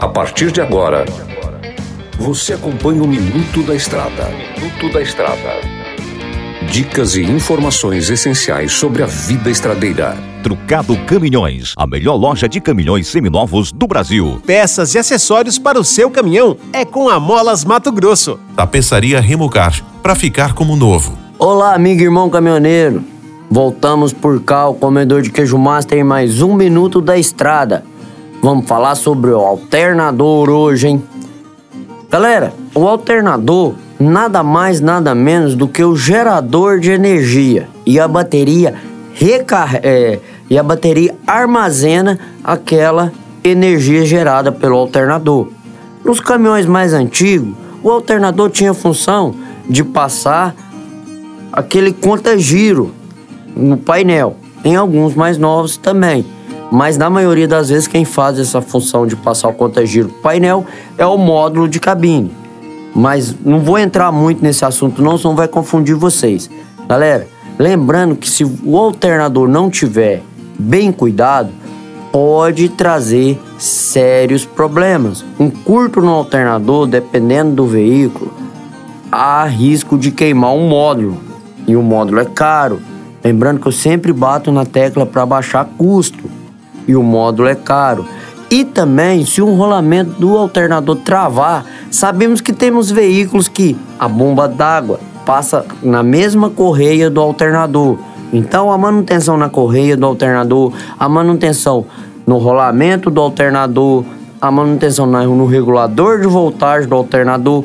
A partir de agora, você acompanha o Minuto da Estrada. Minuto da Estrada. Dicas e informações essenciais sobre a vida estradeira. Trucado Caminhões, a melhor loja de caminhões seminovos do Brasil. Peças e acessórios para o seu caminhão é com a Molas Mato Grosso. Tapeçaria Remocar, para ficar como novo. Olá, amigo e irmão caminhoneiro. Voltamos por cá, o comedor de queijo master em mais um minuto da estrada. Vamos falar sobre o alternador hoje, hein? Galera, o alternador nada mais nada menos do que o gerador de energia e a bateria recar é, e a bateria armazena aquela energia gerada pelo alternador. Nos caminhões mais antigos, o alternador tinha a função de passar aquele conta-giro no painel. Em alguns mais novos também. Mas na maioria das vezes quem faz essa função de passar o conta-giro pro painel é o módulo de cabine. Mas não vou entrar muito nesse assunto não, senão vai confundir vocês. Galera, lembrando que se o alternador não tiver bem cuidado, pode trazer sérios problemas. Um curto no alternador, dependendo do veículo, há risco de queimar um módulo. E o módulo é caro. Lembrando que eu sempre bato na tecla para baixar custo e o módulo é caro. E também, se o rolamento do alternador travar, sabemos que temos veículos que a bomba d'água passa na mesma correia do alternador. Então, a manutenção na correia do alternador, a manutenção no rolamento do alternador, a manutenção no regulador de voltagem do alternador,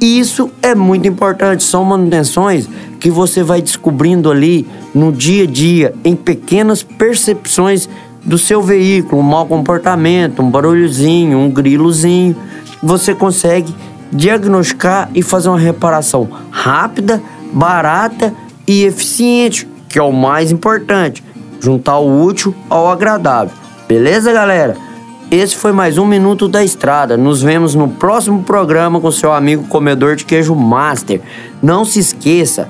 isso é muito importante. São manutenções que você vai descobrindo ali no dia a dia, em pequenas percepções do seu veículo, um mau comportamento, um barulhozinho, um grilozinho, você consegue diagnosticar e fazer uma reparação rápida, barata e eficiente, que é o mais importante, juntar o útil ao agradável. Beleza, galera? Esse foi mais um Minuto da Estrada. Nos vemos no próximo programa com seu amigo comedor de queijo Master. Não se esqueça,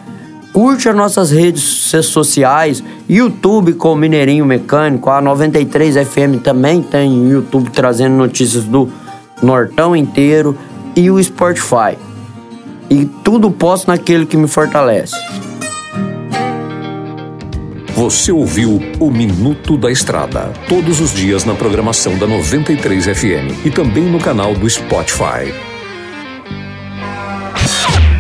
Curte as nossas redes sociais, YouTube com o Mineirinho Mecânico, a 93 FM também tem YouTube trazendo notícias do Nortão inteiro e o Spotify. E tudo posso naquele que me fortalece. Você ouviu o Minuto da Estrada, todos os dias na programação da 93 FM e também no canal do Spotify.